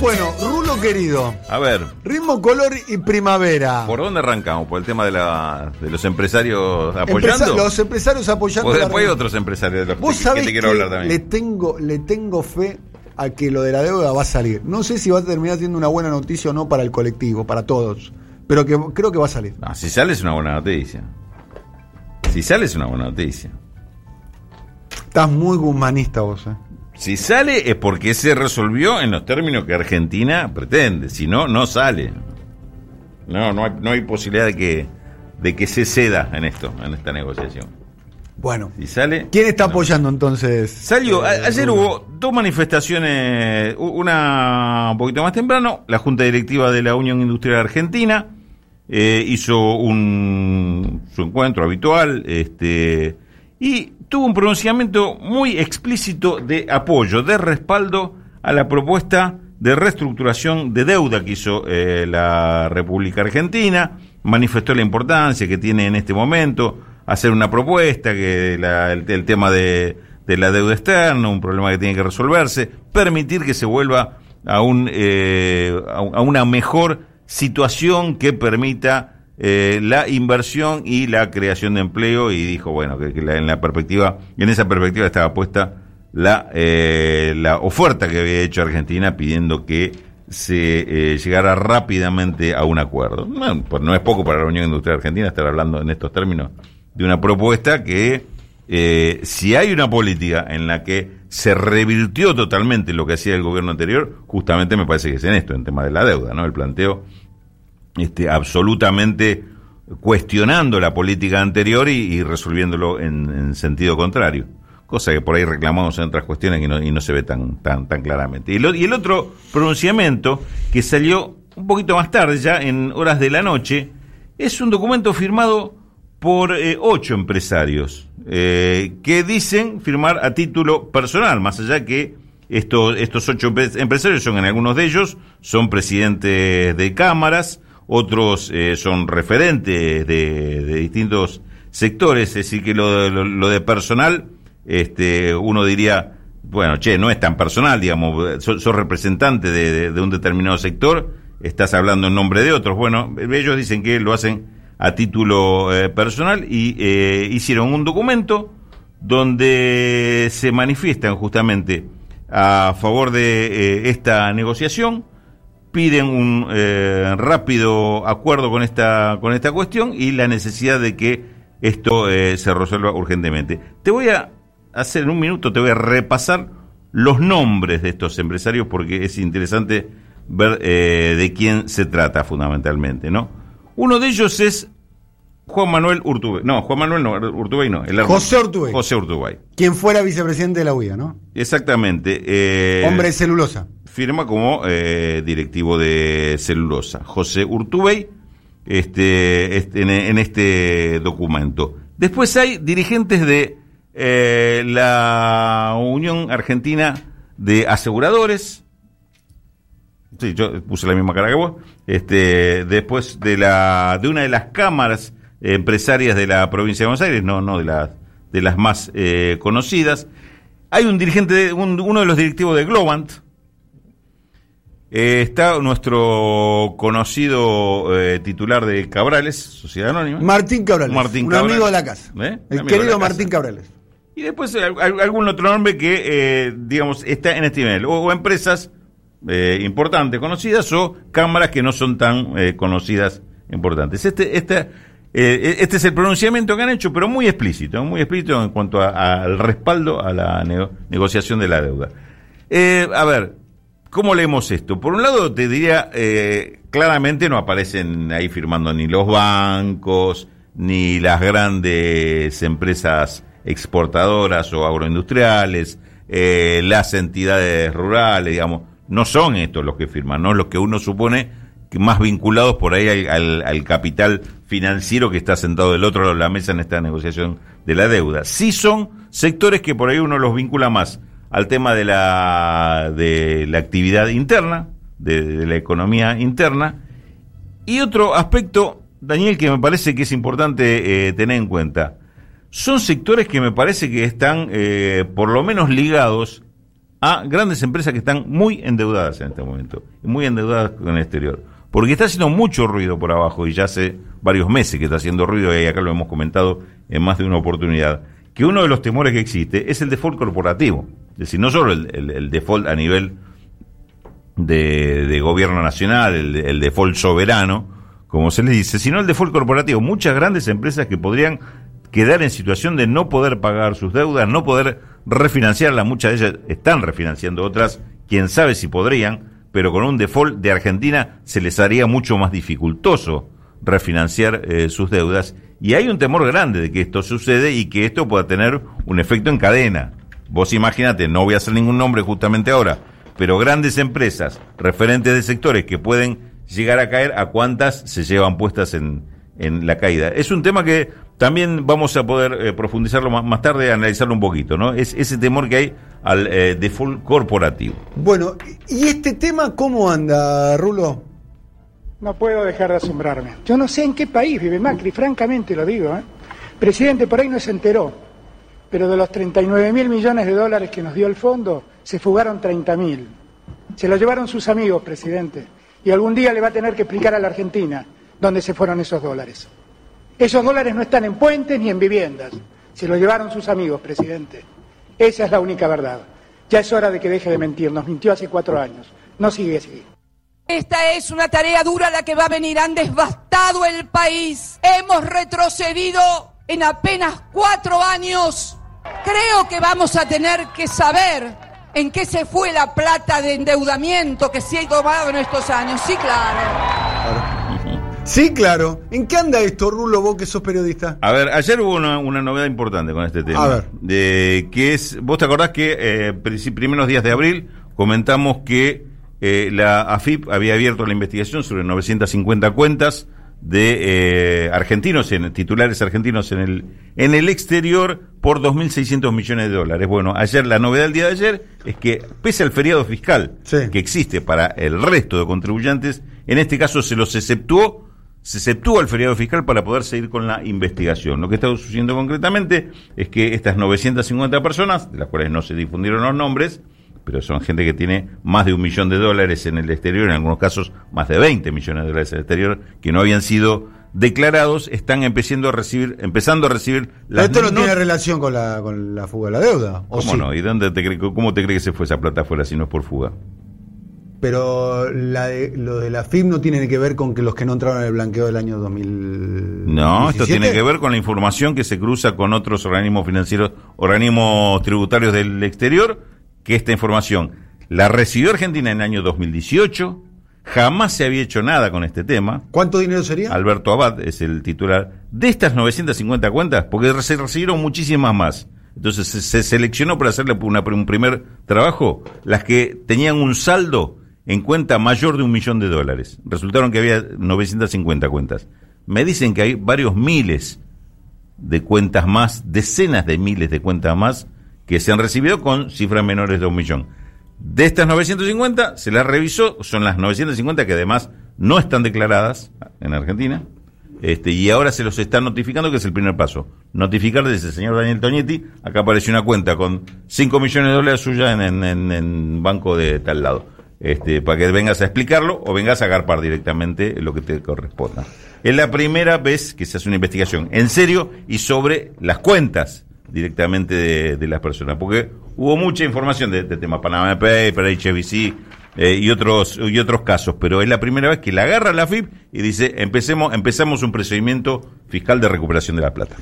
Bueno, Rulo querido. A ver. Ritmo, color y primavera. ¿Por dónde arrancamos? ¿Por el tema de, la, de los empresarios apoyando? los empresarios apoyando. Pues después hay otros empresarios de los ¿Vos que, que te quiero hablar también. Le tengo, le tengo fe a que lo de la deuda va a salir. No sé si va a terminar siendo una buena noticia o no para el colectivo, para todos. Pero que creo que va a salir. No, si sale es una buena noticia. Si sale es una buena noticia. Estás muy humanista vos, eh. Si sale es porque se resolvió en los términos que Argentina pretende. Si no, no sale. No, no hay, no hay posibilidad de que, de que se ceda en esto, en esta negociación. Bueno. Si sale. ¿Quién está apoyando entonces? Salió. a- ayer hubo dos manifestaciones. Una un poquito más temprano. La Junta Directiva de la Unión Industrial Argentina eh, hizo un, su encuentro habitual. Este, y tuvo un pronunciamiento muy explícito de apoyo, de respaldo a la propuesta de reestructuración de deuda que hizo eh, la República Argentina, manifestó la importancia que tiene en este momento hacer una propuesta, que la- el, tema de, la deuda externa, un problema que tiene que resolverse, permitir que se vuelva a, un, eh, a una mejor situación que permita eh, la inversión y la creación de empleo y dijo bueno que, en la perspectiva en esa perspectiva estaba puesta la eh, la oferta que había hecho Argentina pidiendo que se eh, llegara rápidamente a un acuerdo. Pues no es poco para la Unión Industrial Argentina estar hablando en estos términos de una propuesta que eh, si hay una política en la que se revirtió totalmente lo que hacía el gobierno anterior justamente me parece que es en esto en tema de la deuda no el planteo este, absolutamente cuestionando la política anterior y, resolviéndolo en, en sentido contrario. Cosa que por ahí reclamamos en otras cuestiones y no, y no se ve tan, tan, tan claramente. Y, lo- y el otro pronunciamiento, que salió un poquito más tarde, ya en horas de la noche, es un documento firmado por eh, ocho empresarios eh, que dicen firmar a título personal, más allá que estos, estos ocho empre- empresarios son en algunos de ellos, son presidentes de cámaras, otros eh, son referentes de, de distintos sectores, es decir, que lo, lo, lo de personal, este, uno diría, bueno, che, no es tan personal, digamos, sos, sos representante de, de- de un determinado sector, estás hablando en nombre de otros. Bueno, ellos dicen que lo hacen a título eh, personal y eh, hicieron un documento donde se manifiestan justamente a favor de eh, esta negociación, piden un eh, rápido acuerdo con esta con esta cuestión y la necesidad de que esto eh, se resuelva urgentemente. Te voy a hacer en un minuto, te voy a repasar los nombres de estos empresarios porque es interesante ver eh, de quién se trata fundamentalmente, ¿no? Uno de ellos es Juan Manuel Urtubey. No, Juan Manuel no, Urtubey no. el José Urtubey. José Urtubey. Quien fuera vicepresidente de la UIA, ¿no? Exactamente. eh, Hombre de celulosa. firma como eh, directivo de celulosa. José Urtubey, este, este, en, en este documento. Después hay dirigentes de eh, la Unión Argentina de Aseguradores. Sí, yo puse la misma cara que vos. Este, después de la de una de las cámaras empresarias de la provincia de Buenos Aires, no, no de las de las más eh, conocidas. Hay un dirigente, un- uno de los directivos de Globant, eh, está nuestro conocido eh, titular de Cabrales, Sociedad Anónima. Martín Cabrales. Martín un Cabrales. amigo de la casa. El querido casa. Martín Cabrales. Y después al- algún otro nombre que, digamos, está en este nivel. O, o empresas eh, importantes, conocidas, o cámaras que no son tan eh, conocidas, importantes. Este, este, eh, este es el pronunciamiento que han hecho, pero muy explícito, muy explícito en cuanto al respaldo a la nego- negociación de la deuda. Eh, a ver, ¿cómo leemos esto? Por un lado, te diría, eh, claramente no aparecen ahí firmando ni los bancos, ni las grandes empresas exportadoras o agroindustriales, las entidades rurales, digamos, no son estos los que firman, no los que uno supone más vinculados por ahí al, al- al capital financiero que está sentado del otro lado de la mesa en esta negociación de la deuda. Sí son sectores que por ahí uno los vincula más al tema de la, de la actividad interna, de, la economía interna. Y otro aspecto, Daniel, que me parece que es importante eh, tener en cuenta, son sectores que me parece que están eh, por lo menos ligados a grandes empresas que están muy endeudadas en este momento, muy endeudadas con el exterior. Porque está haciendo mucho ruido por abajo y ya hace varios meses que está haciendo ruido y acá lo hemos comentado en más de una oportunidad, que uno de los temores que existe es el default corporativo. Es decir, no solo el, default a nivel de, gobierno nacional, el, default soberano, como se le dice, sino el default corporativo. Muchas grandes empresas que podrían quedar en situación de no poder pagar sus deudas, no poder refinanciarlas, muchas de ellas están refinanciando, otras, quién sabe si podrían, pero con un default de Argentina se les haría mucho más dificultoso refinanciar eh, sus deudas y hay un temor grande de que esto sucede y que esto pueda tener un efecto en cadena. Vos imagínate, no voy a hacer ningún nombre justamente ahora, pero grandes empresas, referentes de sectores que pueden llegar a caer, ¿a cuántas se llevan puestas en, en la caída? Es un tema que también vamos a poder eh, profundizarlo más, tarde, analizarlo un poquito, ¿no? Es ese temor que hay al eh, default corporativo. Bueno, ¿y este tema cómo anda, Rulo? No puedo dejar de asombrarme. Yo no sé en qué país vive Macri, francamente lo digo. ¿eh? Presidente, por ahí no se enteró, pero de los 39 mil millones de dólares que nos dio el fondo, se fugaron 30 mil. Se lo llevaron sus amigos, presidente. Y algún día le va a tener que explicar a la Argentina dónde se fueron esos dólares. Esos dólares no están en puentes ni en viviendas. Se lo llevaron sus amigos, presidente. Esa es la única verdad. Ya es hora de que deje de mentir. Nos mintió hace cuatro años. No sigue así. Esta es una tarea dura la que va a venir. Han devastado el país. Hemos retrocedido en apenas cuatro años. Creo que vamos a tener que saber en qué se fue la plata de endeudamiento que se ha tomado en estos años. Sí, claro. Sí, claro. ¿En qué anda esto, Rulo, vos que sos periodista? A ver, ayer hubo una, novedad importante con este tema. A ver. De, que es, vos te acordás que eh, primeros días de abril comentamos que eh, la AFIP había abierto la investigación sobre 950 cuentas de eh, argentinos, en, titulares argentinos en el, en el exterior por 2.600 millones de dólares. Bueno, ayer, la novedad del día de ayer es que, pese al feriado fiscal que existe para el resto de contribuyentes, en este caso se los exceptuó se exceptúa el feriado fiscal para poder seguir con la investigación. Lo que está sucediendo concretamente es que estas 950 personas, de las cuales no se difundieron los nombres, pero son gente que tiene más de un millón de dólares en el exterior, en algunos casos más de 20 millones de dólares en el exterior, que no habían sido declarados, están empezando a recibir, empezando a recibir las Esto no, tiene relación con la, con la fuga de la deuda. ¿Cómo no? ¿Y dónde te cómo te crees que se fue esa plata afuera si no es por fuga? Pero la lo de la FIP no tiene que ver con que los que no entraron en el blanqueo del año 2000. No, esto tiene que ver con la información que se cruza con otros organismos financieros, organismos tributarios del exterior, que esta información la recibió Argentina en el año 2018. Jamás se había hecho nada con este tema. ¿Cuánto dinero sería? Alberto Abad es el titular de estas 950 cuentas, porque se recibieron muchísimas más. Entonces se, seleccionó para hacerle un primer trabajo las que tenían un saldo en cuenta mayor de un millón de dólares. Resultaron que había 950 cuentas. Me dicen que hay varios miles de cuentas más, decenas de miles de cuentas más que se han recibido con cifras menores de un millón. De estas 950 se las revisó, son las 950 que además no están declaradas en Argentina, este, y ahora se los está notificando, que es el primer paso. Notificar, dice el señor Daniel Toñetti, acá aparece una cuenta con 5 millones de dólares suya en, en, en banco de tal lado este, para que vengas a explicarlo o vengas a agarpar directamente lo que te corresponda. Es la primera vez que se hace una investigación en serio y sobre las cuentas directamente de, las personas, porque hubo mucha información de, de tema Panama Paper, HBC eh, y otros y otros casos, pero es la primera vez que la agarra la FIP y dice empecemos empezamos un procedimiento fiscal de recuperación de la plata.